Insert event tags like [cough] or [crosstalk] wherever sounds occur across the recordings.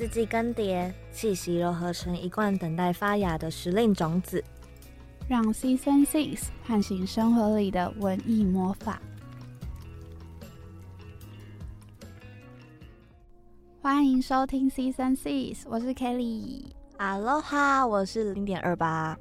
四季更迭，气息柔合成一罐等待发芽的时令种子，让 Season Six 唤醒生活里的文艺魔法。欢迎收听 Season Six，我是 Kelly。哈喽哈，我是零点二八。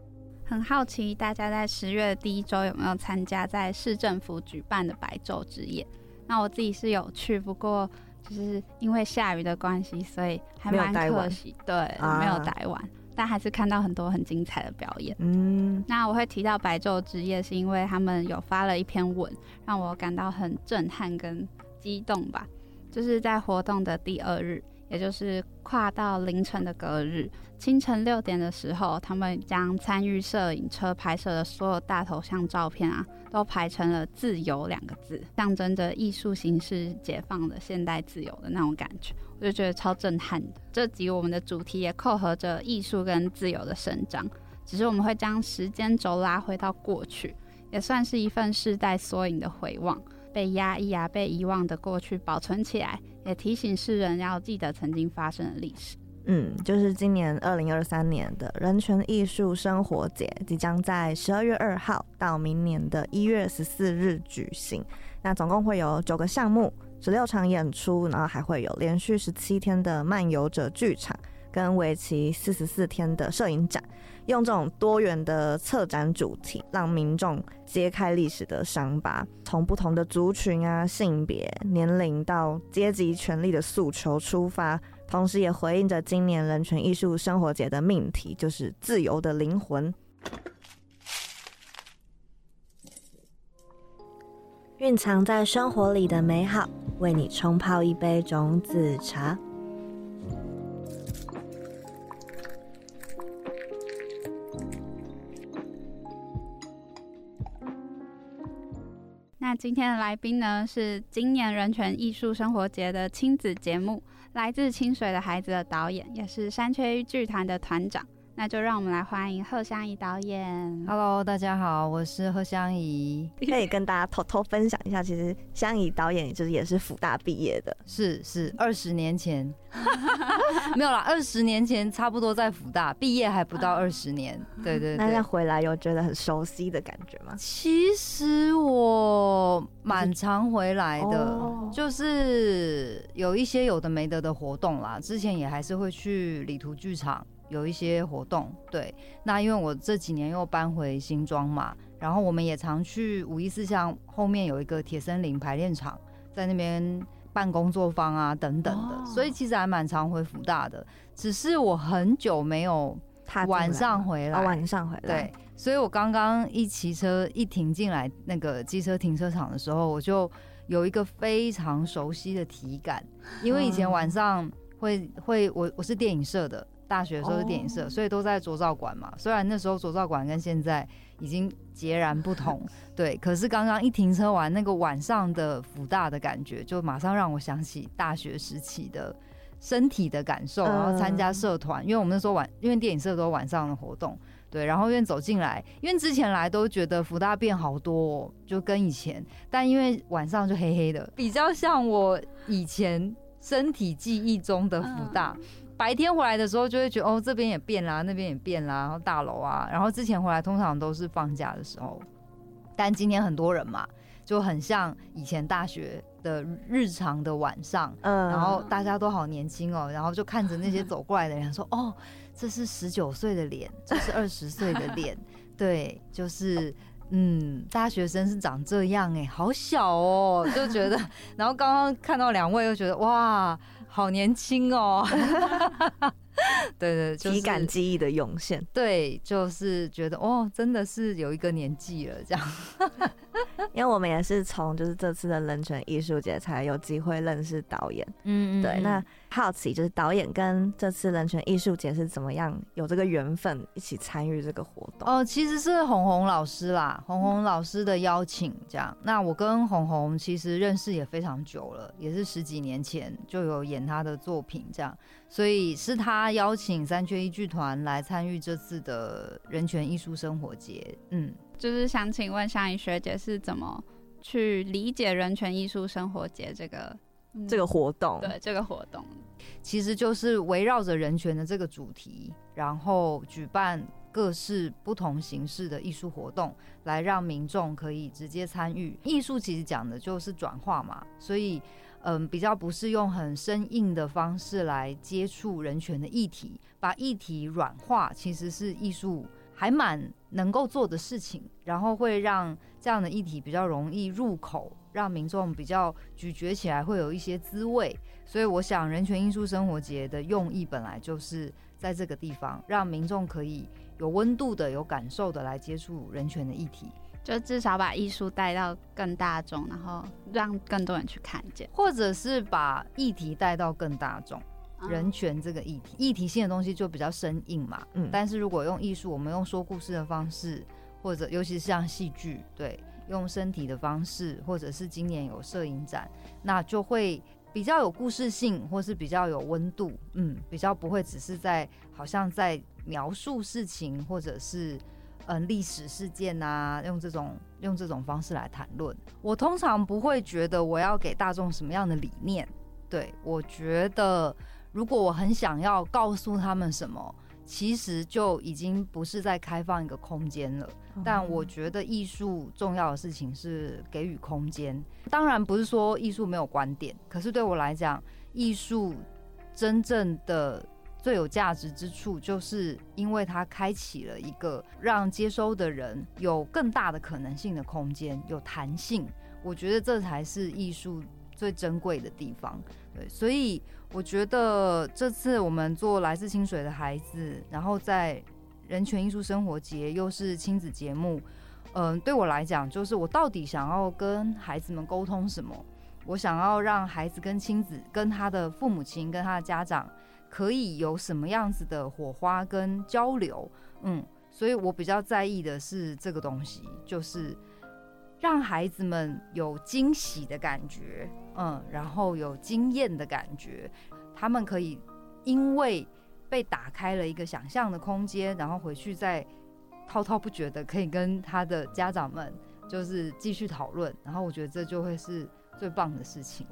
很好奇大家在十月第一周有没有参加在市政府举办的白昼之夜？那我自己是有去，不过就是因为下雨的关系，所以还蛮可惜。对，没有待完，但还是看到很多很精彩的表演。嗯，那我会提到白昼之夜，是因为他们有发了一篇文，让我感到很震撼跟激动吧。就是在活动的第二日。也就是跨到凌晨的隔日清晨六点的时候，他们将参与摄影车拍摄的所有大头像照片啊，都排成了“自由”两个字，象征着艺术形式解放的现代自由的那种感觉，我就觉得超震撼的。这集我们的主题也扣合着艺术跟自由的伸张，只是我们会将时间轴拉回到过去，也算是一份世代缩影的回望。被压抑啊，被遗忘的过去保存起来，也提醒世人要记得曾经发生的历史。嗯，就是今年二零二三年的人权艺术生活节，即将在十二月二号到明年的一月十四日举行。那总共会有九个项目，十六场演出，然后还会有连续十七天的漫游者剧场。跟为期四十四天的摄影展，用这种多元的策展主题，让民众揭开历史的伤疤，从不同的族群啊、性别、年龄到阶级权利的诉求出发，同时也回应着今年人权艺术生活节的命题，就是自由的灵魂。蕴藏在生活里的美好，为你冲泡一杯种子茶。那今天的来宾呢，是今年人权艺术生活节的亲子节目《来自清水的孩子》的导演，也是山雀剧团的团长。那就让我们来欢迎贺香怡导演。Hello，大家好，我是贺香怡。[laughs] 可以跟大家偷偷分享一下，其实香怡导演就是也是福大毕业的，是是二十年前，[laughs] 没有啦，二十年前差不多在福大毕业还不到二十年。对对对。那再回来有觉得很熟悉的感觉吗？其实我蛮常回来的，就是有一些有的没得的活动啦。之前也还是会去礼图剧场。有一些活动，对，那因为我这几年又搬回新庄嘛，然后我们也常去五一四巷后面有一个铁森林排练场，在那边办工作坊啊等等的，所以其实还蛮常回福大的，只是我很久没有晚上回来，晚上回来，对，所以我刚刚一骑车一停进来那个机车停车场的时候，我就有一个非常熟悉的体感，因为以前晚上会会我我是电影社的。大学的时候是电影社，所以都在卓照馆嘛。虽然那时候卓照馆跟现在已经截然不同，[laughs] 对。可是刚刚一停车完，那个晚上的福大的感觉，就马上让我想起大学时期的身体的感受。然后参加社团，因为我们那时候晚，因为电影社都晚上的活动，对。然后因为走进来，因为之前来都觉得福大变好多，就跟以前，但因为晚上就黑黑的，比较像我以前身体记忆中的福大。白天回来的时候，就会觉得哦，这边也变啦，那边也变啦，然后大楼啊，然后之前回来通常都是放假的时候，但今天很多人嘛，就很像以前大学的日常的晚上，嗯，然后大家都好年轻哦，然后就看着那些走过来的人说，[laughs] 哦，这是十九岁的脸，这是二十岁的脸，[laughs] 对，就是嗯，大学生是长这样哎，好小哦，就觉得，[laughs] 然后刚刚看到两位又觉得哇。好年轻哦！[laughs] 对 [laughs] 对，体感记忆的涌现。对，就是觉得哦，真的是有一个年纪了这样。[laughs] 因为我们也是从就是这次的人权艺术节才有机会认识导演。嗯嗯。对，那好奇就是导演跟这次人权艺术节是怎么样有这个缘分一起参与这个活动？哦，其实是红红老师啦，红红老师的邀请这样。那我跟红红其实认识也非常久了，也是十几年前就有演他的作品这样。所以是他邀请三缺一剧团来参与这次的人权艺术生活节。嗯，就是想请问香怡学姐是怎么去理解人权艺术生活节这个嗯这个活动。对这个活动，其实就是围绕着人权的这个主题，然后举办各式不同形式的艺术活动，来让民众可以直接参与。艺术其实讲的就是转化嘛，所以嗯，比较不是用很生硬的方式来接触人权的议题，把议题软化，其实是艺术还蛮能够做的事情，然后会让这样的议题比较容易入口，让民众比较咀嚼起来会有一些滋味。所以我想，人权艺术生活节的用意本来就是在这个地方，让民众可以有温度的、有感受的来接触人权的议题，就至少把艺术带到更大众，然后让更多人去看见或者是把议题带到更大众。人权这个议题，议题性的东西就比较生硬嘛。嗯但是如果用艺术，我们用说故事的方式，或者尤其是像戏剧，对，用身体的方式，或者是今年有摄影展，那就会比较有故事性，或是比较有温度，嗯，比较不会只是在好像在描述事情，或者是嗯历史事件啊，用这种用这种方式来谈论。我通常不会觉得我要给大众什么样的理念，对我觉得如果我很想要告诉他们什么。其实就已经不是在开放一个空间了，但我觉得艺术重要的事情是给予空间。当然不是说艺术没有观点，可是对我来讲，艺术真正的最有价值之处，就是因为它开启了一个让接收的人有更大的可能性的空间，有弹性。我觉得这才是艺术最珍贵的地方。对，所以我觉得这次我们做来自清水的孩子，然后在人权艺术生活节又是亲子节目，嗯、对我来讲，就是我到底想要跟孩子们沟通什么？我想要让孩子跟亲子、跟他的父母亲、跟他的家长，可以有什么样子的火花跟交流？嗯，所以我比较在意的是这个东西，就是让孩子们有惊喜的感觉，嗯，然后有惊艳的感觉，他们可以因为被打开了一个想象的空间，然后回去再滔滔不绝的可以跟他的家长们就是继续讨论，然后我觉得这就会是最棒的事情。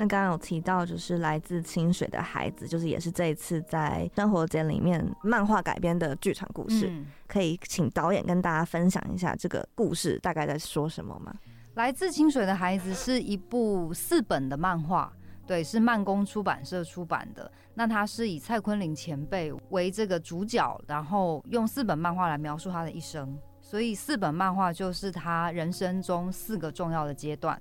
那刚刚有提到，就是来自清水的孩子，就是也是这一次在生活节里面漫画改编的剧场故事，嗯可以请导演跟大家分享一下这个故事大概在说什么吗？来自清水的孩子是一部四本的漫画，对，是慢工出版社出版的。那他是以蔡坤林前辈为这个主角，然后用四本漫画来描述他的一生。所以四本漫画就是他人生中四个重要的阶段。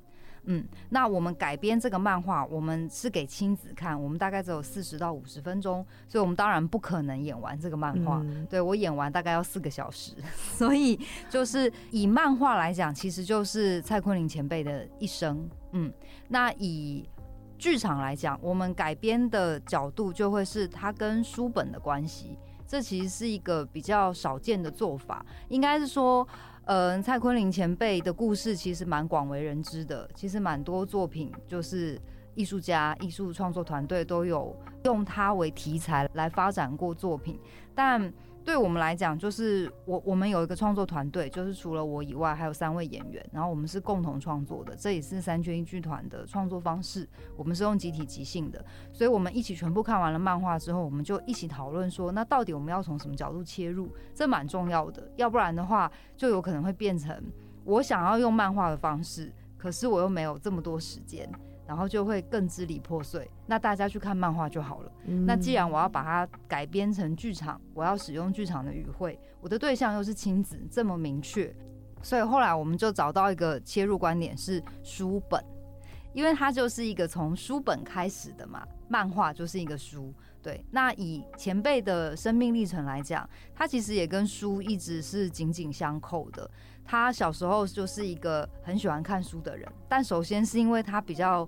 嗯，那我们改编这个漫画，我们是给亲子看，我们大概只有四十到五十分钟，所以我们当然不可能演完这个漫画。嗯对我演完大概要四个小时，[laughs] 所以就是以漫画来讲，其实就是蔡坤林前辈的一生。嗯，那以剧场来讲，我们改编的角度就会是他跟书本的关系。这其实是一个比较少见的做法，应该是说，嗯，蔡坤林前辈的故事其实蛮广为人知的，其实蛮多作品就是艺术家、艺术创作团队都有用它为题材来发展过作品，但对我们来讲，就是我我们有一个创作团队，就是除了我以外，还有三位演员，然后我们是共同创作的，这也是三缺一剧团的创作方式。我们是用集体即兴的，所以我们一起全部看完了漫画之后，我们就一起讨论说，那到底我们要从什么角度切入？这蛮重要的，要不然的话，就有可能会变成我想要用漫画的方式，可是我又没有这么多时间。然后就会更支离破碎。那大家去看漫画就好了。那既然我要把它改编成剧场，我要使用剧场的语汇，我的对象又是亲子，这么明确，所以后来我们就找到一个切入观点是书本，因为它就是一个从书本开始的嘛，漫画就是一个书。对，那以前辈的生命历程来讲，他其实也跟书一直是紧紧相扣的。他小时候就是一个很喜欢看书的人，但首先是因为他比较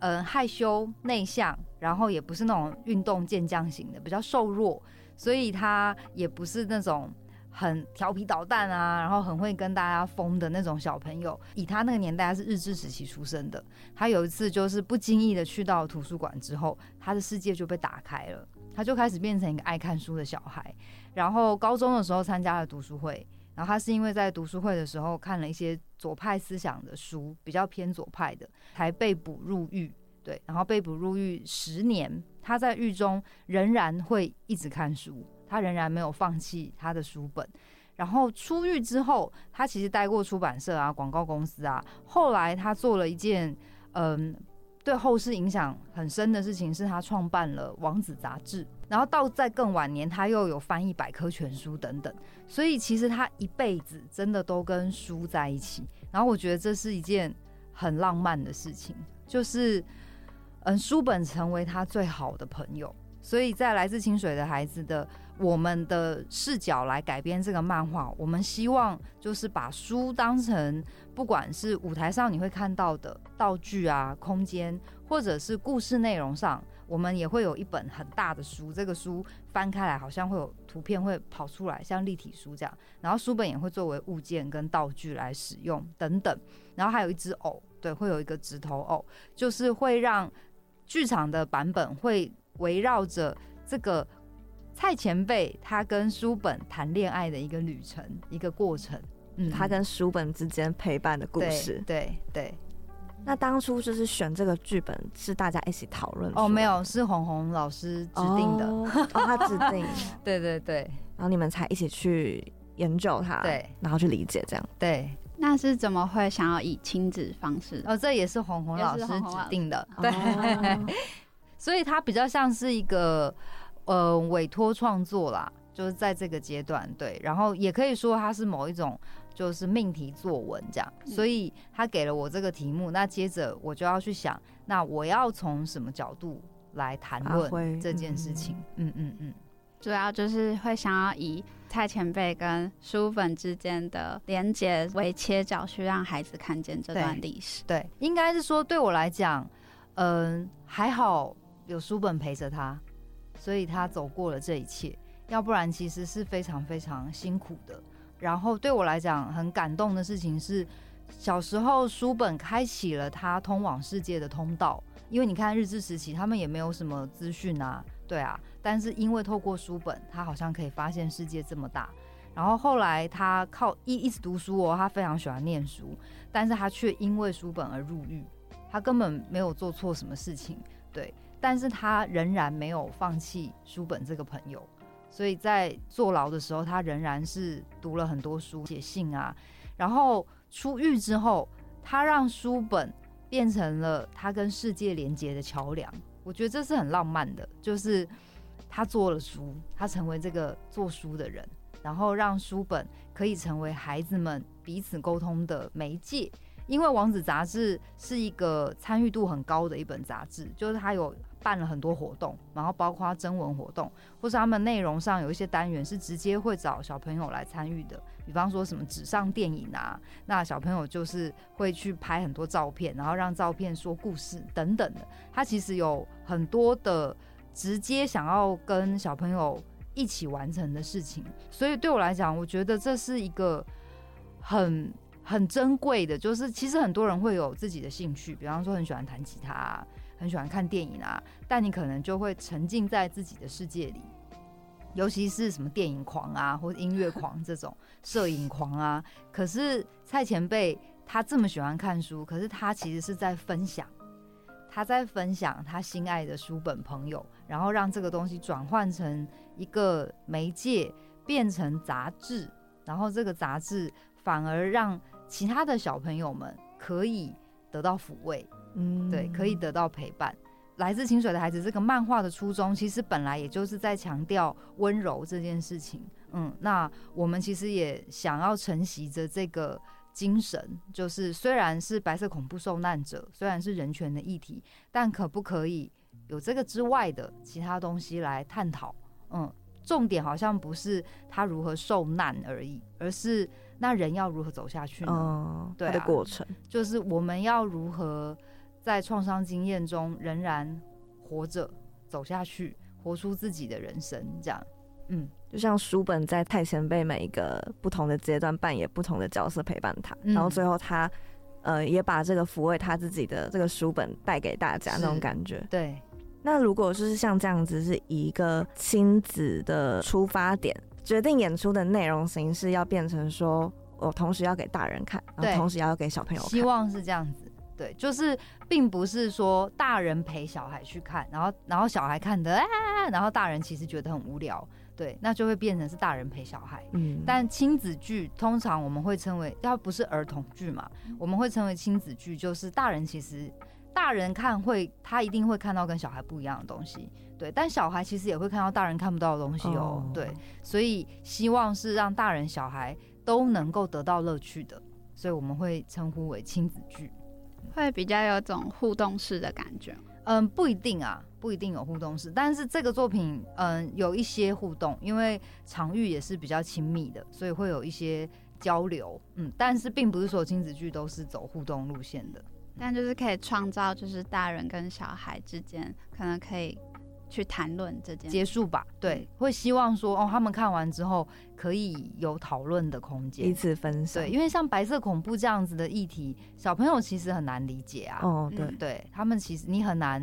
嗯、呃害羞内向，然后也不是那种运动健将型的，比较瘦弱，所以他也不是那种很调皮捣蛋啊，然后很会跟大家疯的那种小朋友。以他那个年代，他是日治时期出生的。他有一次就是不经意的去到图书馆之后，他的世界就被打开了，他就开始变成一个爱看书的小孩。然后高中的时候参加了读书会。然后他是因为在读书会的时候看了一些左派思想的书，比较偏左派的，才被捕入狱。对，然后被捕入狱十年，他在狱中仍然会一直看书，他仍然没有放弃他的书本。然后出狱之后，他其实待过出版社啊、广告公司啊。后来他做了一件嗯，对后世影响很深的事情，是他创办了《王子》杂志。然后到在更晚年，他又有翻译百科全书等等。所以其实他一辈子真的都跟书在一起。然后我觉得这是一件很浪漫的事情，就是。嗯，书本成为他最好的朋友，所以在来自清水的孩子的我们的视角来改编这个漫画，我们希望就是把书当成不管是舞台上你会看到的道具啊、空间，或者是故事内容上，我们也会有一本很大的书，这个书翻开来好像会有图片会跑出来，像立体书这样，然后书本也会作为物件跟道具来使用等等，然后还有一只偶，对，会有一个直头偶，就是会让。剧场的版本会围绕着这个蔡前辈他跟书本谈恋爱的一个旅程，一个过程，嗯，他跟书本之间陪伴的故事，对对。那当初就是选这个剧本是大家一起讨论哦，没有，是红红老师指定的，哦，他指定，[laughs] 对对对，然后你们才一起去研究它，对，然后去理解这样，对。那是怎么会想要以亲子方式？哦，这也是红红老师指定的，[laughs] 对。[laughs] 所以他比较像是一个呃委托创作啦，就是在这个阶段，对。然后也可以说它是某一种就是命题作文这样。所以他给了我这个题目，那接着我就要去想，那我要从什么角度来谈论这件事情？嗯嗯嗯。主要就是会想要以蔡前辈跟书本之间的连接为切角，去让孩子看见这段历史。对，应该是说对我来讲，嗯，还好有书本陪着他，所以他走过了这一切。要不然其实是非常非常辛苦的。然后对我来讲很感动的事情是，小时候书本开启了他通往世界的通道。因为你看日治时期，他们也没有什么资讯啊，对啊。但是因为透过书本，他好像可以发现世界这么大。然后后来他靠一一直读书哦，他非常喜欢念书，但是他却因为书本而入狱。他根本没有做错什么事情，对。但是他仍然没有放弃书本这个朋友，所以在坐牢的时候，他仍然是读了很多书，写信啊。然后出狱之后，他让书本变成了他跟世界连接的桥梁。我觉得这是很浪漫的，就是。他做了书，他成为这个做书的人，然后让书本可以成为孩子们彼此沟通的媒介。因为《王子》杂志是一个参与度很高的一本杂志，就是他有办了很多活动，然后包括征文活动，或是他们内容上有一些单元是直接会找小朋友来参与的，比方说什么纸上电影啊，那小朋友就是会去拍很多照片，然后让照片说故事等等的。他其实有很多的。直接想要跟小朋友一起完成的事情，所以对我来讲，我觉得这是一个很很珍贵的。就是其实很多人会有自己的兴趣，比方说很喜欢弹吉他，很喜欢看电影啊，但你可能就会沉浸在自己的世界里，尤其是什么电影狂啊，或者音乐狂这种 [laughs] 摄影狂啊。可是蔡前辈他这么喜欢看书，可是他其实是在分享。他在分享他心爱的书本朋友，然后让这个东西转换成一个媒介，变成杂志，然后这个杂志反而让其他的小朋友们可以得到抚慰，嗯，对，可以得到陪伴。来自清水的孩子这个漫画的初衷，其实本来也就是在强调温柔这件事情，嗯，那我们其实也想要承袭着这个。精神就是，虽然是白色恐怖受难者，虽然是人权的议题，但可不可以有这个之外的其他东西来探讨？嗯，重点好像不是他如何受难而已，而是那人要如何走下去呢？对的过程，就是我们要如何在创伤经验中仍然活着走下去，活出自己的人生，这样。嗯，就像书本在太前辈每一个不同的阶段扮演不同的角色陪伴他，然后最后他，呃，也把这个抚慰他自己的这个书本带给大家那种感觉。对，那如果就是像这样子，是以一个亲子的出发点决定演出的内容形式要变成说，我同时要给大人看，然后同时要给小朋友看。希望是这样子。对，就是并不是说大人陪小孩去看，然后然后小孩看的啊，然后大人其实觉得很无聊，对，那就会变成是大人陪小孩。嗯，但亲子剧通常我们会称为，要不是儿童剧嘛，我们会称为亲子剧，就是大人其实大人看会，他一定会看到跟小孩不一样的东西，对，但小孩其实也会看到大人看不到的东西哦，哦对，所以希望是让大人小孩都能够得到乐趣的，所以我们会称呼为亲子剧。会比较有种互动式的感觉。嗯，不一定啊，不一定有互动式，但是这个作品，嗯，有一些互动，因为场域也是比较亲密的，所以会有一些交流，嗯，但是并不是所有亲子剧都是走互动路线的，但就是可以创造，就是大人跟小孩之间可能可以去谈论这件结束吧，对，会希望说，哦，他们看完之后可以有讨论的空间彼，此分享。对，因为像白色恐怖这样子的议题，小朋友其实很难理解啊，哦，对他们其实你很难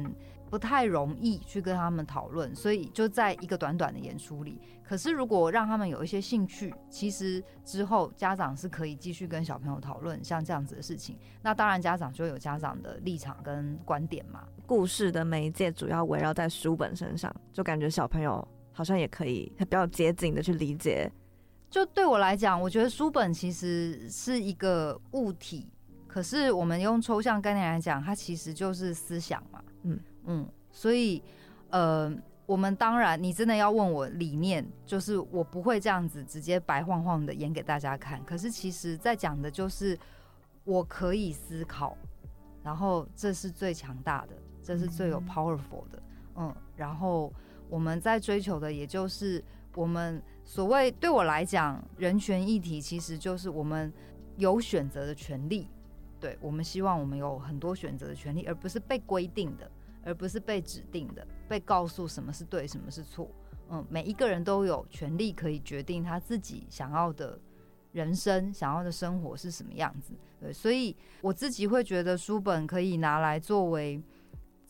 不太容易去跟他们讨论，所以就在一个短短的演出里。可是如果让他们有一些兴趣，其实之后家长是可以继续跟小朋友讨论像这样子的事情。那当然家长就有家长的立场跟观点嘛。故事的媒介主要围绕在书本身上，就感觉小朋友好像也可以比较接近的去理解。就对我来讲，我觉得书本其实是一个物体，可是我们用抽象概念来讲，它其实就是思想嘛。嗯嗯，所以呃，我们当然，你真的要问我理念，就是我不会这样子直接白晃晃的演给大家看。可是其实在讲的就是我可以思考，然后这是最强大的，这是最有嗯 powerful 的。嗯，然后我们在追求的也就是我们所谓对我来讲，人权议题其实就是我们有选择的权利。对我们希望我们有很多选择的权利，而不是被规定的，而不是被指定的，被告诉什么是对，什么是错。嗯，每一个人都有权利可以决定他自己想要的人生、想要的生活是什么样子。对，所以我自己会觉得书本可以拿来作为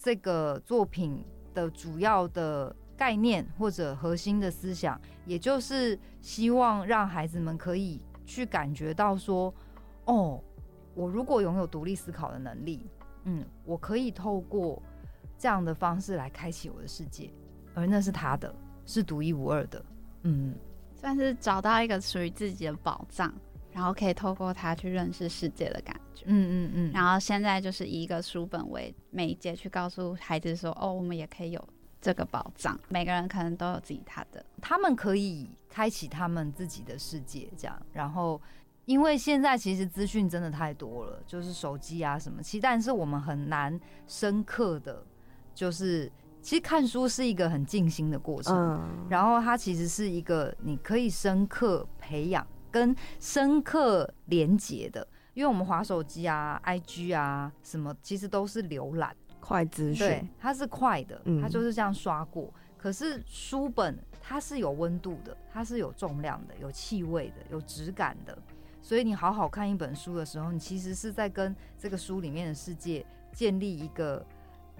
这个作品的主要的概念或者核心的思想，也就是希望让孩子们可以去感觉到说，哦，我如果拥有独立思考的能力，嗯，我可以透过这样的方式来开启我的世界，而那是他的，是独一无二的，嗯，算是找到一个属于自己的宝藏，然后可以透过它去认识世界的感觉。嗯嗯嗯，然后现在就是以一个书本为媒介去告诉孩子说，哦，我们也可以有这个宝藏，每个人可能都有自己他的。他们可以开启他们自己的世界，这样。然后，因为现在其实资讯真的太多了，就是手机啊什么，其实但是我们很难深刻的，就是其实看书是一个很静心的过程，嗯，然后它其实是一个你可以深刻培养跟深刻连接的，因为我们滑手机啊、IG 啊什么，其实都是浏览。快资对讯，，它是快的，嗯它就是这样刷过。可是书本它是有温度的，它是有重量的，有气味的，有质感的。所以你好好看一本书的时候，你其实是在跟这个书里面的世界建立一个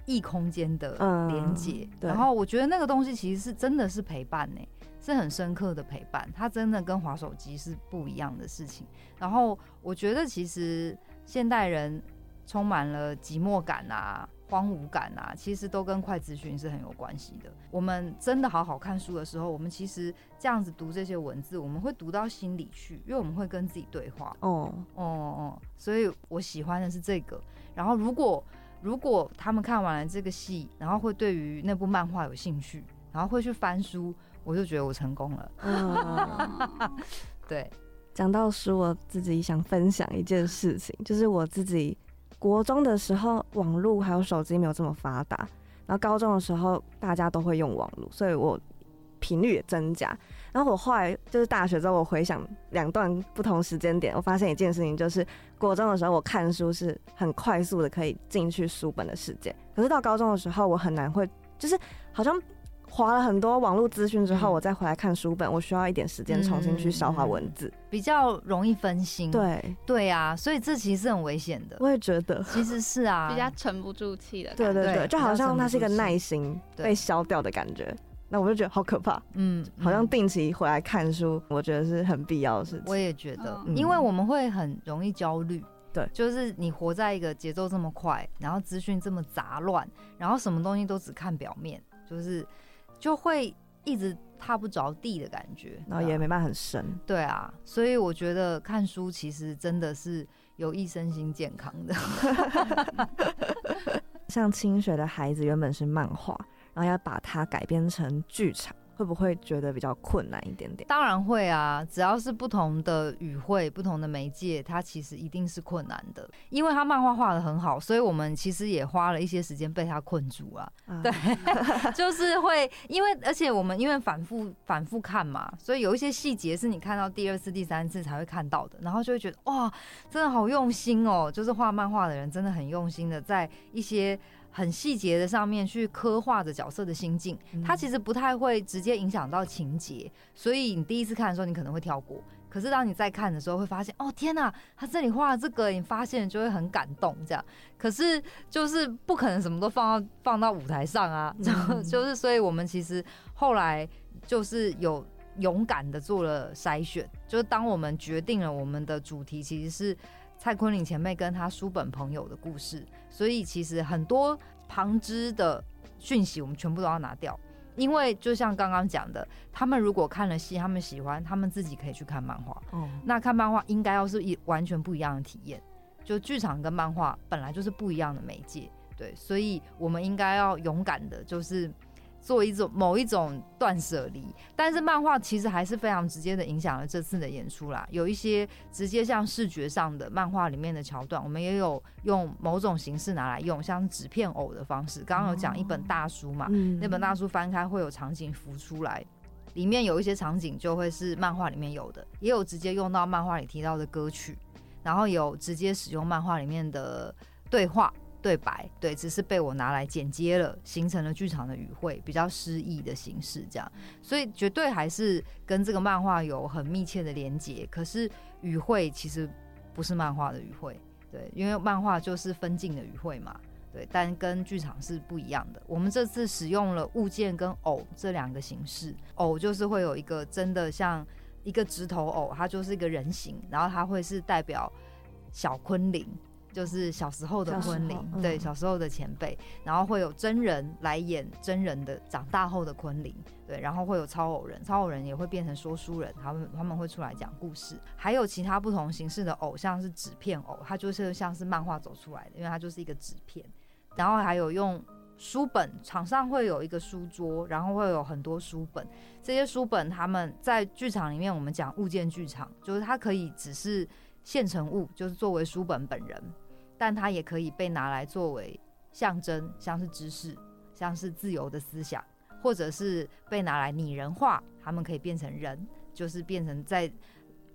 异空间的嗯连接。对然后我觉得那个东西其实是真的是陪伴呢、是很深刻的陪伴。它真的跟划手机是不一样的事情。然后我觉得其实现代人充满了寂寞感啊、荒芜感啊，其实都跟快资讯是很有关系的。我们真的好好看书的时候，我们其实这样子读这些文字，我们会读到心里去，因为我们会跟自己对话。哦，哦哦，所以我喜欢的是这个。然后如果如果他们看完了这个戏，然后会对于那部漫画有兴趣，然后会去翻书，我就觉得我成功了。嗯，[laughs] 对，讲到书，我自己想分享一件事情，就是我自己国中的时候，网络还有手机没有这么发达，然后高中的时候大家都会用网络，所以我频率也增加。然后我后来就是大学之后，我回想两段不同时间点，我发现一件事情，就是国中的时候我看书是很快速的可以进去书本的世界，可是到高中的时候，我很难会，就是好像。划了很多网络资讯之后，嗯我再回来看书本，我需要一点时间重新去消化文字。比较容易分心。对，对啊，所以这其实是很危险的。我也觉得，其实是啊，比较沉不住气的。对对对，就好像它是一个耐心被消掉的感觉。那我就觉得好可怕。嗯，好像嗯定期回来看书，我觉得是很必要的事情。我也觉得，嗯因为我们会很容易焦虑。对就是你活在一个节奏这么快，然后资讯这么杂乱，然后什么东西都只看表面，就是就会一直踏不着地的感觉，然后也没办法很深。对啊，所以我觉得看书其实真的是有益身心健康的。[laughs] 像清水的孩子原本是漫画，然后要把它改编成剧场，会不会觉得比较困难一点点？当然会啊，只要是不同的语汇、不同的媒介，它其实一定是困难的。因为他漫画画的很好，所以我们其实也花了一些时间被他困住啊。啊对，[laughs] 就是会因为，而且我们因为反复反复看嘛，所以有一些细节是你看到第二次、第三次才会看到的，然后就会觉得哇，真的好用心哦！就是画漫画的人真的很用心的，在一些很细节的上面去刻画着角色的心境。嗯它其实不太会直接影响到情节，所以你第一次看的时候，你可能会跳过。可是当你再看的时候，会发现哦天哪，他这里画了这个，你发现就会很感动这样。可是就是不可能什么都放到放到舞台上啊，就、嗯就是所以我们其实后来就是有勇敢的做了筛选，就是当我们决定了我们的主题其实是蔡坤林前辈跟他书本朋友的故事，所以其实很多旁支的讯息我们全部都要拿掉。因为就像刚刚讲的，他们如果看了戏，他们喜欢，他们自己可以去看漫画。哦，那看漫画应该要是一完全不一样的体验，就剧场跟漫画本来就是不一样的媒介，对，所以我们应该要勇敢的，就是做一种某一种断舍离。但是漫画其实还是非常直接的影响了这次的演出啦，有一些直接像视觉上的漫画里面的桥段，我们也有用某种形式拿来用，像纸片偶的方式。刚刚有讲一本大书嘛，嗯那本大书翻开会有场景浮出来，里面有一些场景就会是漫画里面有的，也有直接用到漫画里提到的歌曲，然后有直接使用漫画里面的对话。对白，对，只是被我拿来剪接了，形成了剧场的语汇，比较诗意的形式，这样，所以绝对还是跟这个漫画有很密切的连接。可是语汇其实不是漫画的语汇，对，因为漫画就是分镜的语汇嘛，对，但跟剧场是不一样的。我们这次使用了物件跟偶这两个形式，偶就是会有一个真的像一个直头偶，它就是一个人形，然后它会是代表小昆凌。就是小时候的昆凌，嗯对小时候的前辈，然后会有真人来演真人的长大后的昆凌，对，然后会有超偶人，超偶人也会变成说书人，他们他们会出来讲故事，还有其他不同形式的偶，像是纸片偶，它就是像是漫画走出来的，因为它就是一个纸片，然后还有用书本，场上会有一个书桌，然后会有很多书本，这些书本他们在剧场里面，我们讲物件剧场，就是它可以只是现成物，就是作为书本本人，但它也可以被拿来作为象征，像是知识，像是自由的思想，或者是被拿来拟人化，他们可以变成人，就是变成在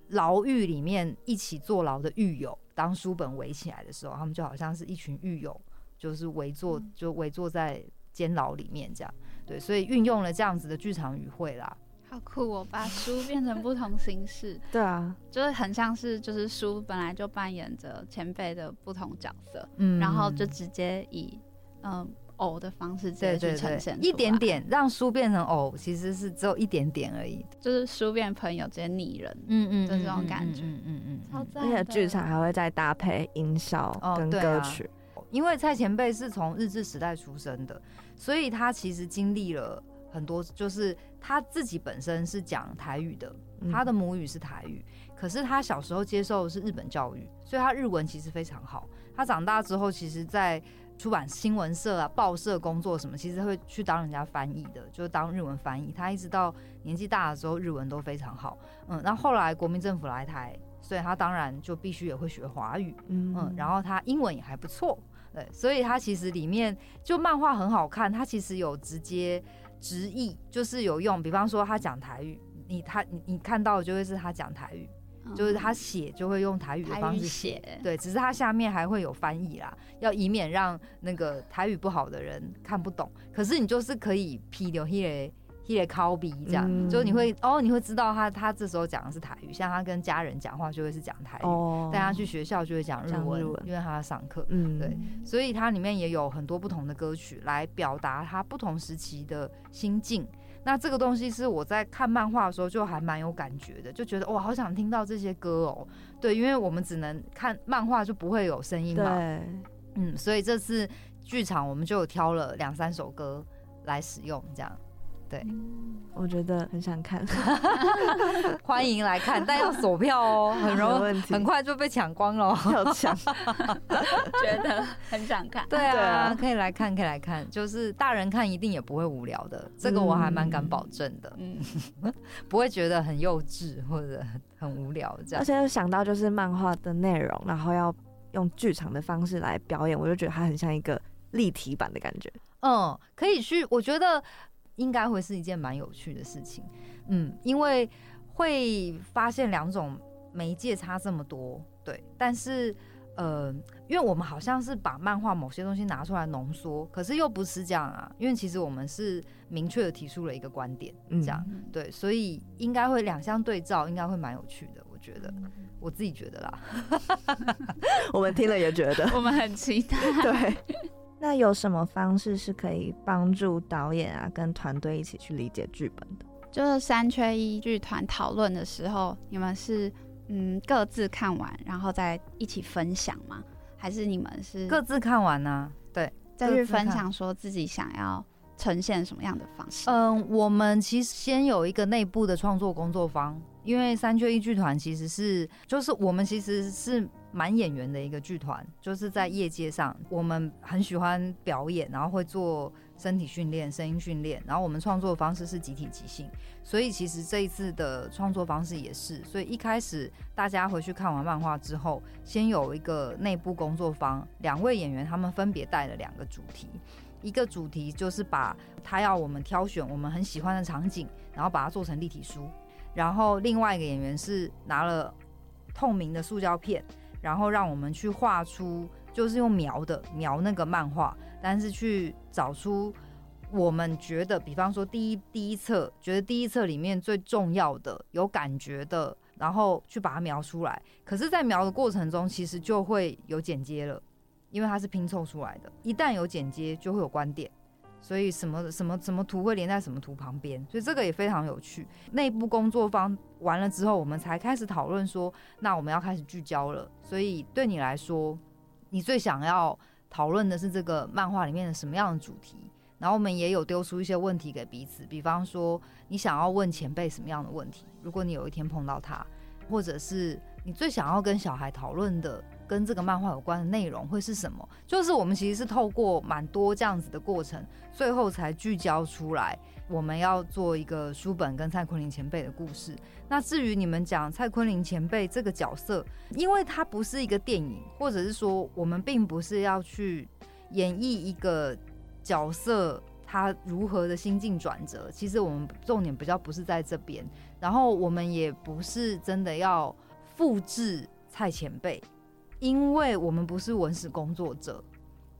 牢狱里面一起坐牢的狱友。当书本围起来的时候，他们就好像是一群狱友，就是围坐，就围坐在监牢里面这样。对，所以运用了这样子的剧场语汇啦。好酷哦！把书变成不同形式，[laughs] 对啊，就是很像是就是书本来就扮演着前辈的不同角色，嗯然后就直接以嗯偶的方式直接去呈现，一，点点让书变成偶，其实是只有一点点而已。就是书变朋友直接拟人，嗯嗯就这种感觉嗯嗯嗯嗯。超赞而且剧场还会再搭配音效跟歌曲。因为蔡前辈是从日治时代出生的，所以他其实经历了很多，就是他自己本身是讲台语的，嗯他的母语是台语，可是他小时候接受的是日本教育，所以他日文其实非常好。他长大之后，其实在出版新闻社啊、报社工作什么，其实会去当人家翻译的，就当日文翻译。他一直到年纪大的时候，日文都非常好。嗯，那后来国民政府来台，所以他当然就必须也会学华语。嗯嗯，然后他英文也还不错，对，所以他其实里面就漫画很好看，他其实有直接直译，就是有用，比方说他讲台语，你他你你看到的就会是他讲台语，就是他写就会用台语的方式写，对，只是他下面还会有翻译啦，要以免让那个台语不好的人看不懂。可是你就是可以批流 he 嘞 he 嘞 copy 这样，嗯就你会哦，你会知道他他这时候讲的是台语，像他跟家人讲话就会是讲台语，哦带他去学校就会讲日文，日文因为他要上课。嗯对所以它里面也有很多不同的歌曲来表达他不同时期的心境。那这个东西是我在看漫画的时候就还蛮有感觉的，就觉得哇，好想听到这些歌哦。对，因为我们只能看漫画，就不会有声音嘛。嗯，所以这次剧场我们就有挑了两三首歌来使用，这样。对，我觉得很想看，[laughs] 欢迎来看，但要锁票哦，很容 [laughs] 易很快就被抢光了，要抢，[laughs] 觉得很想看。对啊，可以来看，可以来看，就是大人看一定也不会无聊的，这个我还蛮敢保证的，嗯，不会觉得很幼稚或者很无聊这样。而且想到就是漫画的内容，然后要用剧场的方式来表演，我就觉得它很像一个立体版的感觉。嗯，可以去，我觉得。应该会是一件蛮有趣的事情，嗯，因为会发现两种媒介差这么多，对，但是呃，因为我们好像是把漫画某些东西拿出来浓缩，可是又不是这样啊，因为其实我们是明确的提出了一个观点，这样，对，所以应该会两相对照，应该会蛮有趣的，我觉得，我自己觉得啦，[laughs] [laughs] 我们听了也觉得，[laughs] 我们很期待，对。那有什么方式是可以帮助导演啊跟团队一起去理解剧本的？就是三缺一剧团讨论的时候，你们是嗯各自看完然后再一起分享吗？还是你们是各自看完呢？对，再去分享说自己想要呈现什么样的方式？嗯，我们其实先有一个内部的创作工作坊，因为三缺一剧团其实是就是我们其实是。蛮演员的一个剧团，就是在业界上，我们很喜欢表演，然后会做身体训练、声音训练，然后我们创作的方式是集体即兴，所以其实这一次的创作方式也是，所以一开始大家回去看完漫画之后，先有一个内部工作坊，两位演员他们分别带了两个主题，一个主题就是把他要我们挑选我们很喜欢的场景，然后把它做成立体书，然后另外一个演员是拿了透明的塑胶片。然后让我们去画出，就是用描的描那个漫画，但是去找出我们觉得，比方说第一第一册，觉得第一册里面最重要的、有感觉的，然后去把它描出来。可是，在描的过程中，其实就会有剪接了，因为它是拼凑出来的。一旦有剪接，就会有观点。所以什么什么什么图会连在什么图旁边，所以这个也非常有趣。内部工作方完了之后，我们才开始讨论说，那我们要开始聚焦了。所以对你来说，你最想要讨论的是这个漫画里面的什么样的主题？然后我们也有丢出一些问题给彼此，比方说你想要问前辈什么样的问题？如果你有一天碰到他，或者是你最想要跟小孩讨论的。跟这个漫画有关的内容会是什么？就是我们其实是透过蛮多这样子的过程，最后才聚焦出来。我们要做一个书本跟蔡坤林前辈的故事。那至于你们讲蔡坤林前辈这个角色，因为他不是一个电影，或者是说我们并不是要去演绎一个角色他如何的心境转折。其实我们重点比较不是在这边，然后我们也不是真的要复制蔡前辈。因为我们不是文史工作者，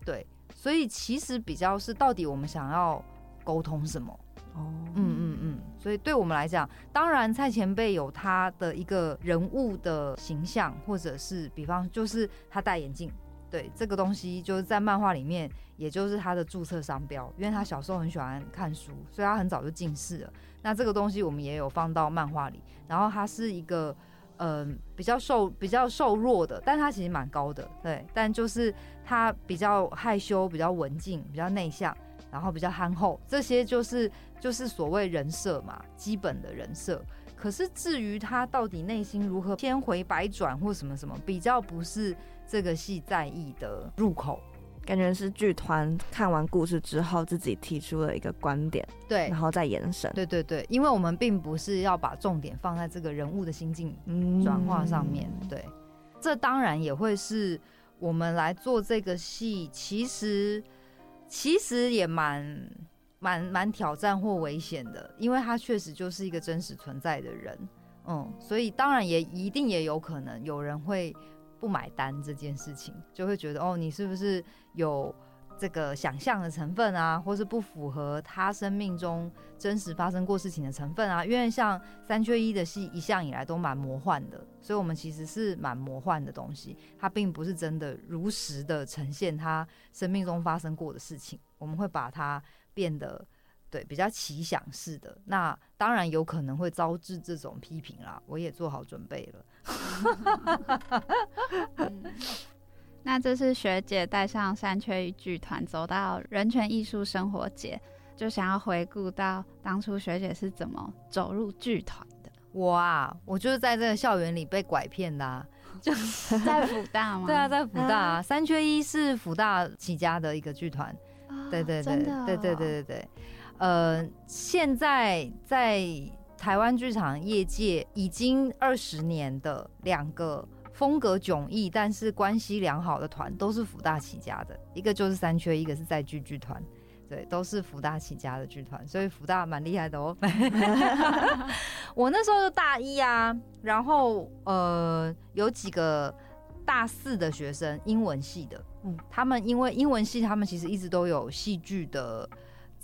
对，所以其实比较是到底我们想要沟通什么？哦，嗯嗯嗯，所以对我们来讲，当然蔡前辈有他的一个人物的形象，或者是比方就是他戴眼镜，对，这个东西就是在漫画里面，也就是他的注册商标，因为他小时候很喜欢看书，所以他很早就近视了。那这个东西我们也有放到漫画里，然后他是一个。嗯，比较瘦、比较瘦弱的，但他其实蛮高的，对。但就是他比较害羞、比较文静、比较内向，然后比较憨厚，这些就是就是所谓人设嘛，基本的人设。可是至于他到底内心如何千回百转或什么什么，比较不是这个戏在意的入口。感觉是剧团看完故事之后，自己提出了一个观点，对，然后再延伸，对对对，因为我们并不是要把重点放在这个人物的心境转化上面，对，这当然也会是我们来做这个戏，其实其实也蛮蛮蛮挑战或危险的，因为他确实就是一个真实存在的人，嗯，所以当然也一定也有可能有人会。不买单这件事情，就会觉得哦，你是不是有这个想象的成分啊，或是不符合他生命中真实发生过事情的成分啊？因为像三缺一的戏一向以来都蛮魔幻的，所以我们其实是蛮魔幻的东西，它并不是真的如实的呈现他生命中发生过的事情，我们会把它变得。对，比较奇想式的。那当然有可能会招致这种批评啦，我也做好准备了。[laughs] 那这是学姐带上三缺一剧团走到人权艺术生活节，就想要回顾到当初学姐是怎么走入剧团的。我啊，我就是在这个校园里被拐骗的，啊，就 [laughs] 是在福大吗？对啊，在福大，三缺一是福大起家的一个剧团。对对对对对对对对，呃，现在在台湾剧场业界已经二十年的两个。风格迥异，但是关系良好的团都是福大起家的，一个就是三缺，一个是在剧剧团，对，都是福大起家的剧团，所以福大蛮厉害的哦。[laughs] 我那时候就大一啊，然后呃有几个大四的学生，英文系的，嗯，他们因为英文系，他们其实一直都有戏剧的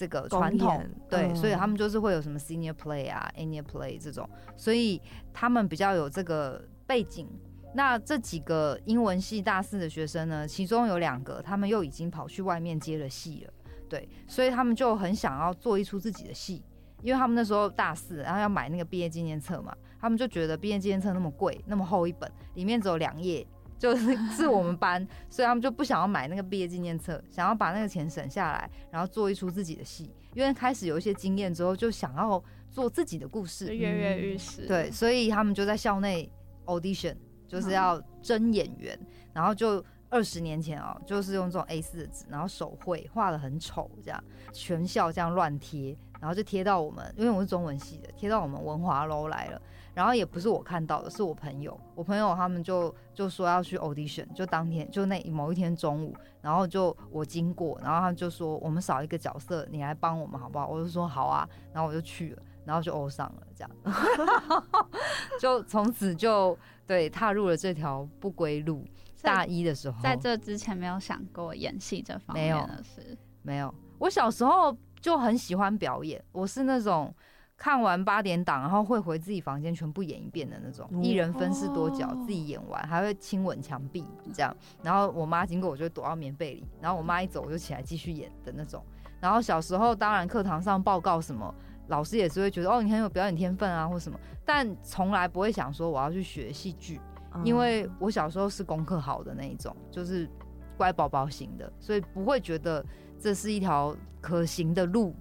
这个传统，对，所以他们就是会有什么 senior play 啊，annual play 这种，所以他们比较有这个背景。那这几个英文系大四的学生呢，其中有两个，他们又已经跑去外面接了戏了，对，所以他们就很想要做一出自己的戏，因为他们那时候大四，然后要买那个毕业纪念册嘛，他们就觉得毕业纪念册那么贵，那么厚一本，里面只有两页，就是是我们班，[laughs] 所以他们就不想要买那个毕业纪念册，想要把那个钱省下来，然后做一出自己的戏，因为开始有一些经验之后，就想要做自己的故事，跃跃欲试，对，所以他们就在校内 audition。就是要争演员，然后就二十年前哦，就是用这种 A 四的纸，然后手绘画的很丑，这样全校这样乱贴，然后就贴到我们，因为我是中文系的，贴到我们文华楼来了。然后也不是我看到的，是我朋友，我朋友他们就就说要去 audition，就当天就那某一天中午，然后就我经过，然后他们就说我们少一个角色，你来帮我们好不好？我就说好啊，然后我就去了。然后就欧上了，这样，[laughs] 就从此就对踏入了这条不归路。大一的时候，在这之前没有想过演戏这方面的事，没有。我小时候就很喜欢表演，我是那种看完八点档，然后会回自己房间全部演一遍的那种，一人分饰多角，自己演完还会亲吻墙壁这样。然后我妈经过，我就躲到棉被里，然后我妈一走，我就起来继续演的那种。然后小时候当然课堂上报告什么。老师也是会觉得哦，你很有表演天分啊，或什么，但从来不会想说我要去学戏剧，因为我小时候是功课好的那一种，就是乖宝宝型的，所以不会觉得这是一条可行的路，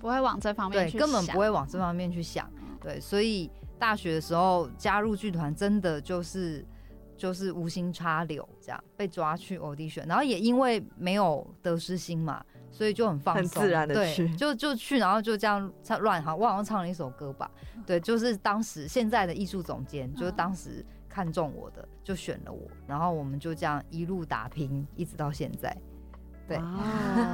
不会往这方面对，根本不会往这方面去想，对，所以大学的时候加入剧团，真的就是就是无心插柳这样被抓去 audition，然后也因为没有得失心嘛。所以就很放松，很自然的去，就就去，然后就这样唱乱哈，我好像唱了一首歌吧，对，就是当时现在的艺术总监，就是当时看中我的，就选了我，然后我们就这样一路打拼，一直到现在，对，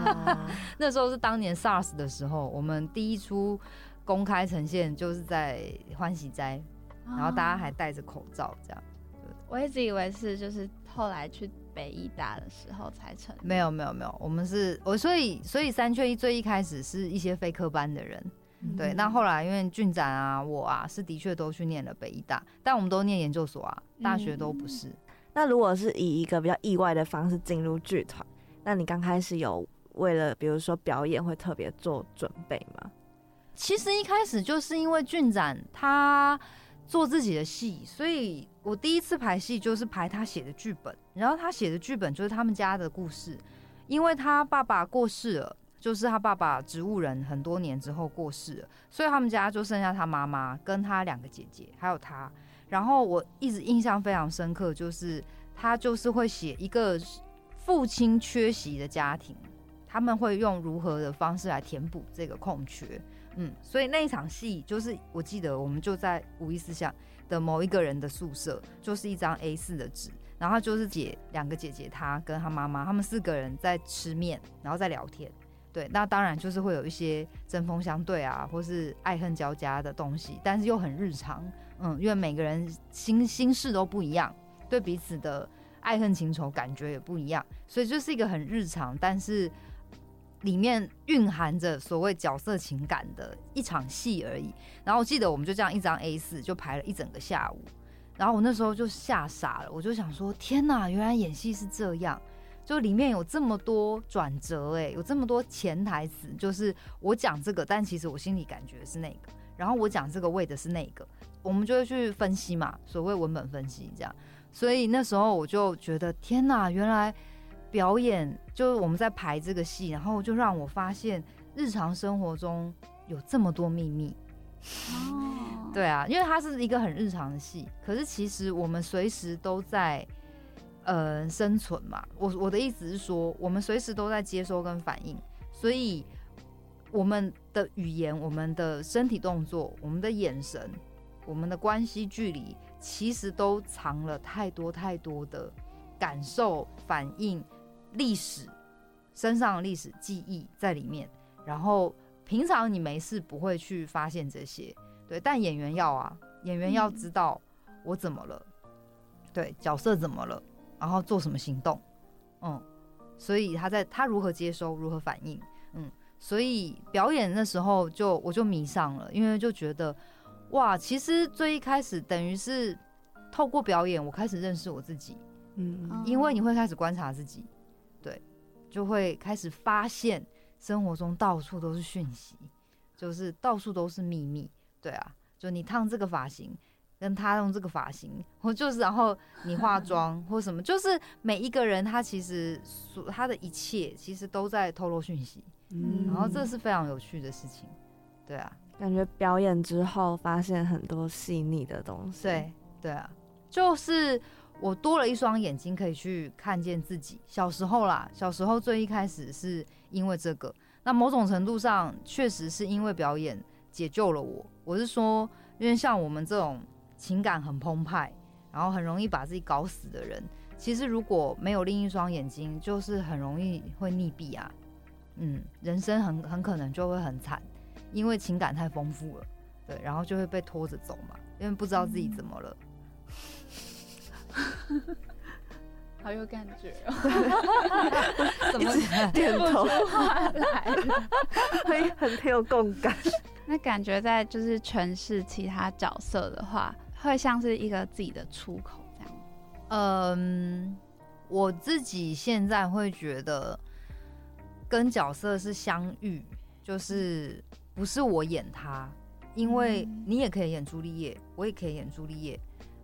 [laughs] 那时候是当年 SARS 的时候，我们第一出公开呈现就是在欢喜斋，然后大家还戴着口罩这样，我一直以为是就是后来去。北医大的时候才成，没有没有没有，我们是我所以所以三缺一最一开始是一些非科班的人，对，那后来因为俊展啊我啊是的确都去念了北医大，但我们都念研究所啊，大学都不是。那如果是以一个比较意外的方式进入剧团，那你刚开始有为了比如说表演会特别做准备吗？其实一开始就是因为俊展他。做自己的戏，所以我第一次排戏就是排他写的剧本，然后他写的剧本就是他们家的故事，因为他爸爸过世了，就是他爸爸植物人很多年之后过世了，所以他们家就剩下他妈妈跟他两个姐姐还有他，然后我一直印象非常深刻，就是他就是会写一个父亲缺席的家庭，他们会用如何的方式来填补这个空缺。嗯，所以那一场戏就是，我记得我们就在五一四下的某一个人的宿舍，就是一张 A 四的纸，然后就是姐两个姐姐，她跟她妈妈，他们四个人在吃面，然后在聊天。对，那当然就是会有一些针锋相对啊，或是爱恨交加的东西，但是又很日常。嗯，因为每个人心心事都不一样，对彼此的爱恨情仇感觉也不一样，所以就是一个很日常，但是。里面蕴含着所谓角色情感的一场戏而已。然后我记得我们就这样一张 A 四就排了一整个下午。然后我那时候就吓傻了，我就想说：天哪，原来演戏是这样。就里面有这么多转折，哎，有这么多潜台词，就是我讲这个，但其实我心里感觉是那个，然后我讲这个为的是那个，我们就会去分析嘛，所谓文本分析这样。所以那时候我就觉得，天哪，原来表演就是我们在排这个戏，然后就让我发现日常生活中有这么多秘密。哦，对啊，因为它是一个很日常的戏，可是其实我们随时都在呃生存嘛。我我的意思是说，我们随时都在接收跟反应，所以我们的语言、我们的身体动作、我们的眼神、我们的关系距离，其实都藏了太多太多的感受、反应、历史身上的历史记忆在里面，然后。平常你没事不会去发现这些，对，但演员要啊，演员要知道我怎么了，对，角色怎么了，然后做什么行动，嗯，所以他在他如何接收，如何反应，嗯，所以表演那时候就我就迷上了，因为就觉得哇，其实最一开始等于是透过表演，我开始认识我自己，嗯，因为你会开始观察自己，对，就会开始发现。生活中到处都是讯息，就是到处都是秘密，对啊，就你烫这个发型，跟他用这个发型，或就是然后你化 [laughs] 妆或什么，就是每一个人他其实所他的一切其实都在透露讯息，嗯，然后这是非常有趣的事情，对啊，感觉表演之后发现很多细腻的东西，对对啊，就是我多了一双眼睛可以去看见自己，小时候啦，小时候最一开始是。因为这个，那某种程度上确实是因为表演解救了我。我是说，因为像我们这种情感很澎湃，然后很容易把自己搞死的人，其实如果没有另一双眼睛，就是很容易会溺毙啊。嗯，人生很很可能就会很惨，因为情感太丰富了，对，然后就会被拖着走嘛，因为不知道自己怎么了。[laughs] 好有感觉哦！[laughs] 怎么点头来了？[laughs] 会很很有共感。那感觉在就是诠释其他角色的话，会像是一个自己的出口这样。嗯，我自己现在会觉得跟角色是相遇，就是不是我演他，因为你也可以演朱丽叶，我也可以演朱丽叶，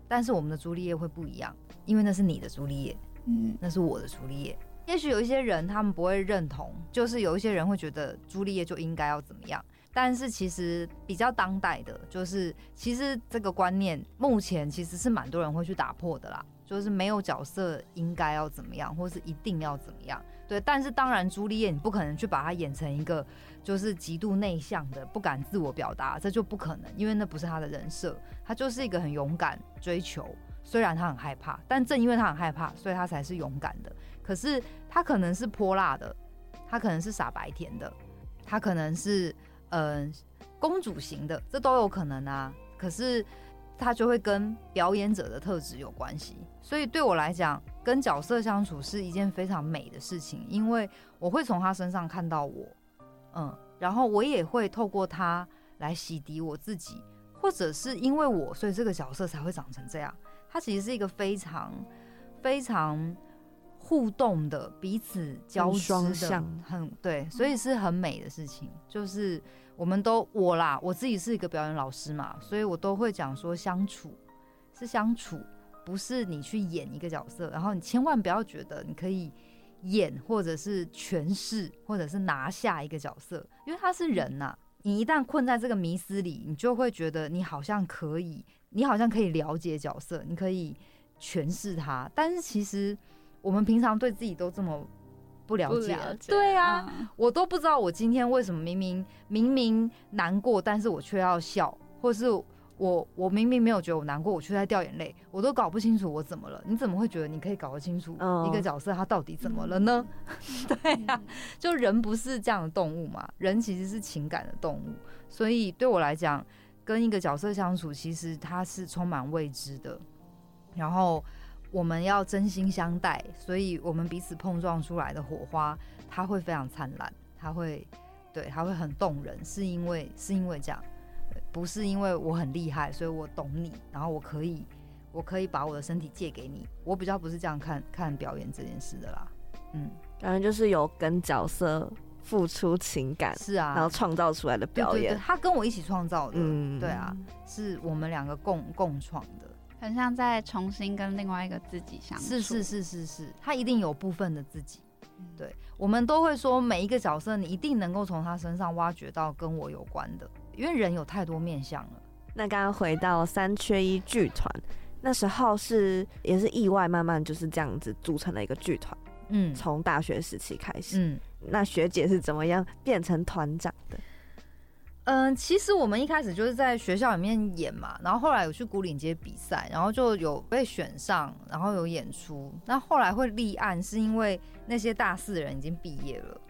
但是我们的朱丽叶会不一样，因为那是你的朱丽叶。嗯，那是我的朱丽叶。也许有一些人他们不会认同，就是有一些人会觉得朱丽叶就应该要怎么样。但是其实比较当代的，就是其实这个观念目前其实是蛮多人会去打破的啦。就是没有角色应该要怎么样，或是一定要怎么样。对，但是当然朱丽叶你不可能去把它演成一个就是极度内向的、不敢自我表达，这就不可能，因为那不是他的人设。他就是一个很勇敢追求。虽然他很害怕，但正因为他很害怕，所以他才是勇敢的。可是他可能是泼辣的，他可能是傻白甜的，他可能是嗯公主型的，这都有可能啊。可是他就会跟表演者的特质有关系。所以对我来讲，跟角色相处是一件非常美的事情，因为我会从他身上看到我，嗯，然后我也会透过他来洗涤我自己，或者是因为我，所以这个角色才会长成这样。它其实是一个非常非常互动的，彼此交织的，很对，所以是很美的事情。就是我们都我啦，我自己是一个表演老师嘛，所以我都会讲说，相处是相处，不是你去演一个角色，然后你千万不要觉得你可以演或者是诠释或者是拿下一个角色，因为他是人呐。你一旦困在这个迷思里，你就会觉得你好像可以。你好像可以了解角色，你可以诠释他，但是其实我们平常对自己都这么不了解，对啊，我都不知道我今天为什么明明明明难过，但是我却要笑，或是我我明明没有觉得我难过，我却在掉眼泪，我都搞不清楚我怎么了。你怎么会觉得你可以搞得清楚一个角色他到底怎么了呢？[laughs] 对呀，就人不是这样的动物嘛，人其实是情感的动物，所以对我来讲。跟一个角色相处，其实它是充满未知的。然后我们要真心相待，所以我们彼此碰撞出来的火花，它会非常灿烂，它会对，它会很动人。是因为是因为这样，不是因为我很厉害，所以我懂你，然后我可以我可以把我的身体借给你。我比较不是这样看看表演这件事的啦。嗯，感觉就是有跟角色付出情感，是啊，然后创造出来的表演。他跟我一起创造的，嗯，对啊，是我们两个共共创的，很像在重新跟另外一个自己相处。是是是是是，他一定有部分的自己。对，我们都会说每一个角色，你一定能够从他身上挖掘到跟我有关的，因为人有太多面相了。那刚刚回到三缺一剧团，那时候是也是意外，慢慢就是这样子组成了一个剧团。嗯，从大学时期开始，嗯那学姐是怎么样变成团长的？嗯，其实我们一开始就是在学校里面演嘛，然后后来有去古岭街比赛，然后就有被选上，然后有演出。那后来会立案，是因为那些大四的人已经毕业了，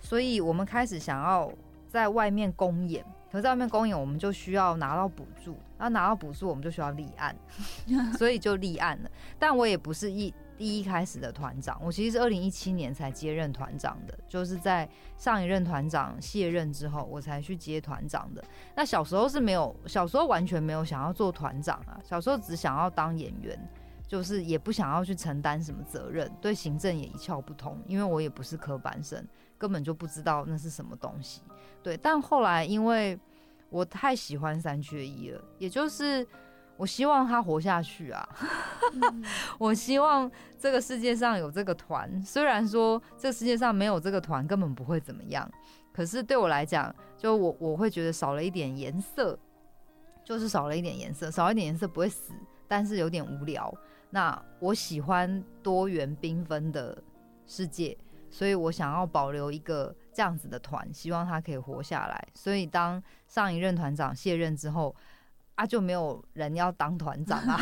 所以我们开始想要在外面公演。可是在外面公演，我们就需要拿到补助，然后拿到补助，我们就需要立案，[laughs] 所以就立案了。但我也不是一第一开始的团长，我其实是二零一七年才接任团长的，就是在上一任团长卸任之后，我才去接团长的。那小时候是没有，小时候完全没有想要做团长啊，小时候只想要当演员，就是也不想要去承担什么责任，对行政也一窍不通，因为我也不是科班生，根本就不知道那是什么东西。对，但后来因为我太喜欢三缺一了，也就是我希望他活下去啊。[laughs] 我希望这个世界上有这个团，虽然说这世界上没有这个团根本不会怎么样，可是对我来讲，就我我会觉得少了一点颜色，就是少了一点颜色，少一点颜色不会死，但是有点无聊。那我喜欢多元缤纷的世界，所以我想要保留一个这样子的团，希望他可以活下来。所以当上一任团长卸任之后，啊，就没有人要当团长啊，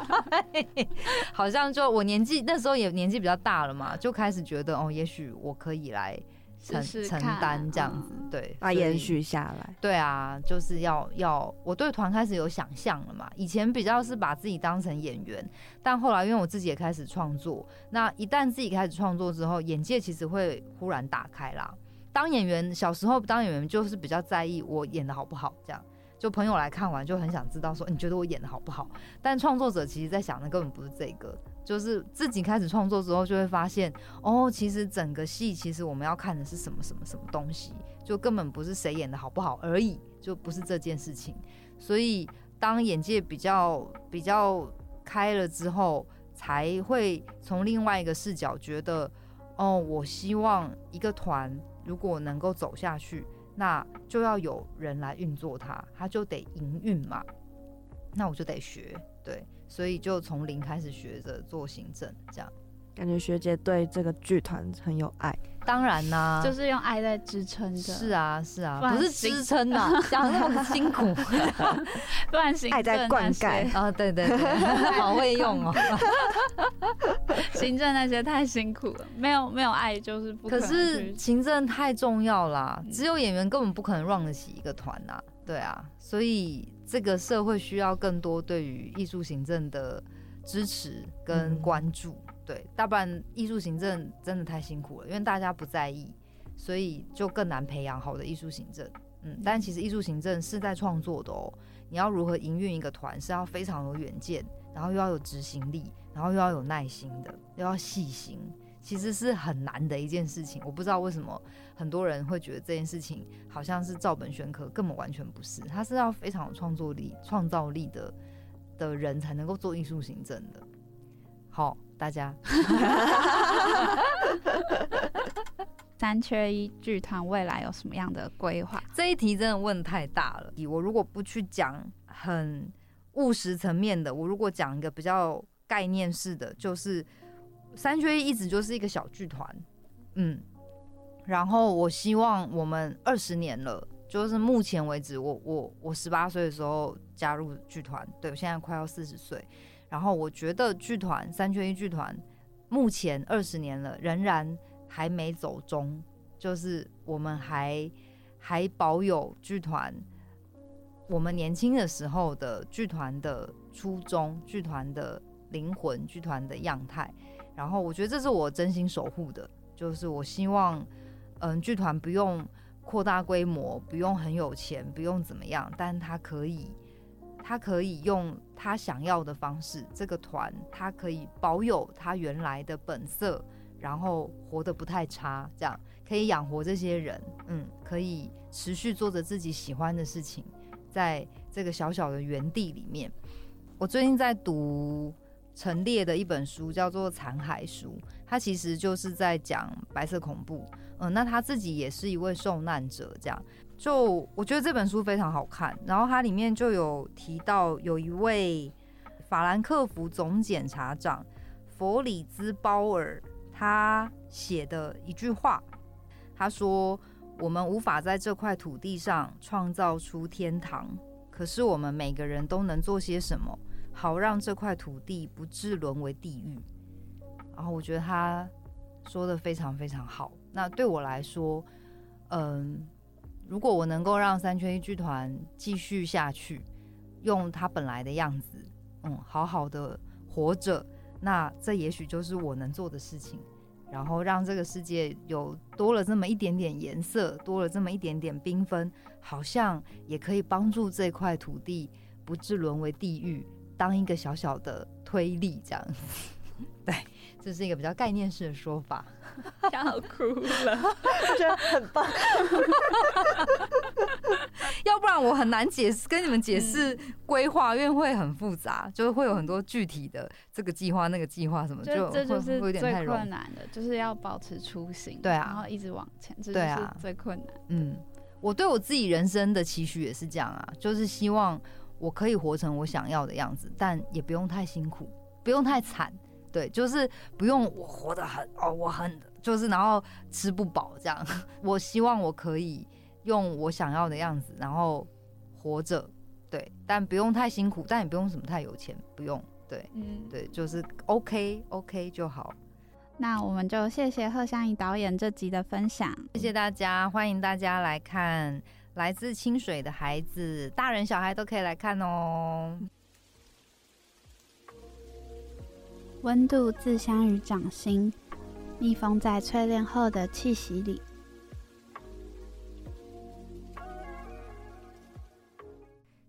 [laughs] [laughs] 好像就我年纪那时候也年纪比较大了嘛，就开始觉得哦，也许我可以来承承担这样子，嗯对，把延续下来。对啊，就是要要，我对团开始有想象了嘛。以前比较是把自己当成演员，但后来因为我自己也开始创作，那一旦自己开始创作之后，眼界其实会忽然打开啦。当演员，小时候当演员就是比较在意我演的好不好，这样就朋友来看完就很想知道说你觉得我演的好不好。但创作者其实在想的根本不是这个，就是自己开始创作之后就会发现，哦，其实整个戏其实我们要看的是什么什么什么东西。就根本不是谁演的好不好而已，就不是这件事情。所以当眼界比较比较开了之后，才会从另外一个视角觉得，哦，我希望一个团如果能够走下去，那就要有人来运作它，它就得营运嘛。那我就得学，对，所以就从零开始学着做行政，这样。感觉学姐对这个剧团很有爱，当然啦、就是用爱在支撑着。是，啊，是啊，不是支撑啊，[laughs] 讲得那么辛苦。[laughs] 不然行爱在灌溉些啊，对对对，[laughs] 好会用哦。行政那些太辛苦了，没有没有爱就是不能可是行政太重要啦，嗯只有演员根本不可能 run 得起一个团呐。对啊，所以这个社会需要更多对于艺术行政的支持跟嗯关注。对，大不然艺术行政真的太辛苦了，因为大家不在意，所以就更难培养好的艺术行政。嗯，但其实艺术行政是在创作的哦。你要如何营运一个团，是要非常有远见，然后又要有执行力，然后又要有耐心的，又要细心，其实是很难的一件事情。我不知道为什么很多人会觉得这件事情好像是照本宣科，根本完全不是。他是要非常有创作力、创造力的的人才能够做艺术行政的。好，大家 [laughs] 三缺一剧团未来有什么样的规划？这一题真的问太大了。我如果不去讲很务实层面的，我如果讲一个比较概念式的，就是三缺一一直就是一个小剧团，嗯，然后我希望我们二十年了。就是目前为止，我我我十八岁的时候加入剧团，对我现在快要四十岁，然后我觉得剧团三缺一剧团目前二十年了，仍然还没走中，就是我们还还保有剧团我们年轻的时候的剧团的初衷、剧团的灵魂、剧团的样态。然后我觉得这是我真心守护的，就是我希望，嗯，剧团不用扩大规模，不用很有钱，不用怎么样，但它可以，他可以用他想要的方式，这个团他可以保有他原来的本色，然后活得不太差，这样可以养活这些人，嗯，可以持续做着自己喜欢的事情，在这个小小的园地里面。我最近在读陈列的一本书，叫做《残骸书》，它其实就是在讲白色恐怖。嗯，那他自己也是一位受难者，这样。就我觉得这本书非常好看，然后它里面就有提到有一位法兰克福总检察长弗里兹鲍尔，他写的一句话，他说：“我们无法在这块土地上创造出天堂，可是我们每个人都能做些什么，好让这块土地不致沦为地狱。”然后我觉得他说的非常非常好。那对我来说，嗯。如果我能够让三缺一剧团继续下去，用它本来的样子，嗯，好好的活着，那这也许就是我能做的事情。然后让这个世界有多了这么一点点颜色，多了这么一点点缤纷，好像也可以帮助这块土地不致沦为地狱，当一个小小的推力这样。[laughs] 对，这是一个比较概念式的说法。[laughs] 要哭了，我觉得很棒。[laughs] 要不然我很难解释，跟你们解释规划，因为会很复杂，就是会有很多具体的这个计划、那个计划什么，就这就是有点太困难的，就是要保持初心，对啊，然后一直往前，这就是最困难。嗯，我对我自己人生的期许也是这样啊，就是希望我可以活成我想要的样子，但也不用太辛苦，不用太惨。对，就是不用我活得很哦，我很就是然后吃不饱这样。[laughs] 我希望我可以用我想要的样子，然后活着，对，但不用太辛苦，但也不用什么太有钱，不用，对，嗯，对，就是 OK OK 就好。那我们就谢谢贺湘怡导演这集的分享，谢谢大家，欢迎大家来看《来自清水的孩子》，大人小孩都可以来看哦。温度自相于掌心，密封在淬炼后的气息里。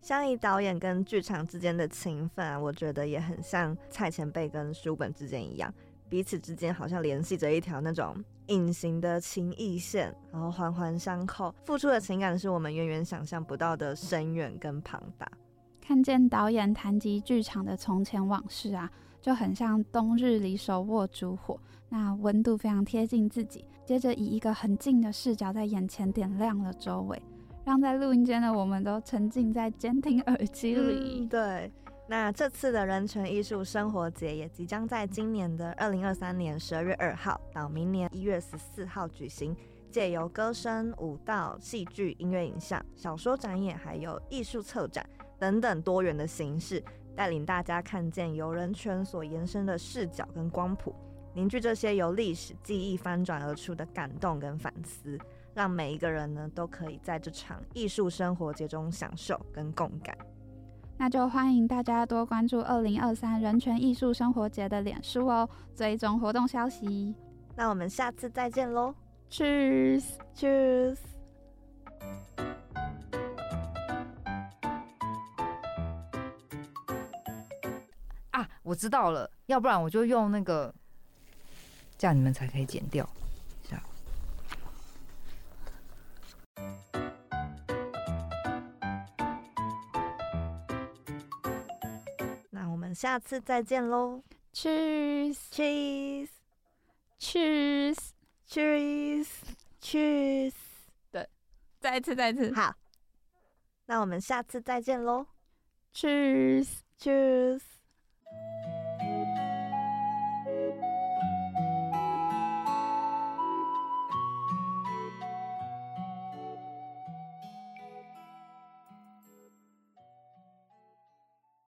相宜导演跟剧场之间的情分啊，我觉得也很像蔡前辈跟书本之间一样，彼此之间好像联系着一条那种隐形的情谊线，然后环环相扣，付出的情感是我们远远想象不到的深远跟庞大。看见导演谈及剧场的从前往事啊。就很像冬日里手握烛火，那温度非常贴近自己。接着以一个很近的视角在眼前点亮了周围，让在录音间的我们都沉浸在监听耳机里。对，那这次的人权艺术生活节也即将在今年的二零二三年十二月二号到明年一月十四号举行，借由歌声、舞蹈、戏剧、音乐影像、小说展演，还有艺术策展等等多元的形式。带领大家看见由人权所延伸的视角跟光谱，凝聚这些由历史记忆翻转而出的感动跟反思，让每一个人呢都可以在这场艺术生活节中享受跟共感。那就欢迎大家多关注二零二三人权艺术生活节的脸书哦，追踪活动消息。那我们下次再见喽，Cheers，Cheers。我知道了，要不然我就用那个，这样你们才可以剪掉。那我们下次再见喽！Cheers，Cheers，Cheers，Cheers，Cheers。对，再一次，再一次。好，那我们下次再见喽！Cheers，Cheers。Thank you.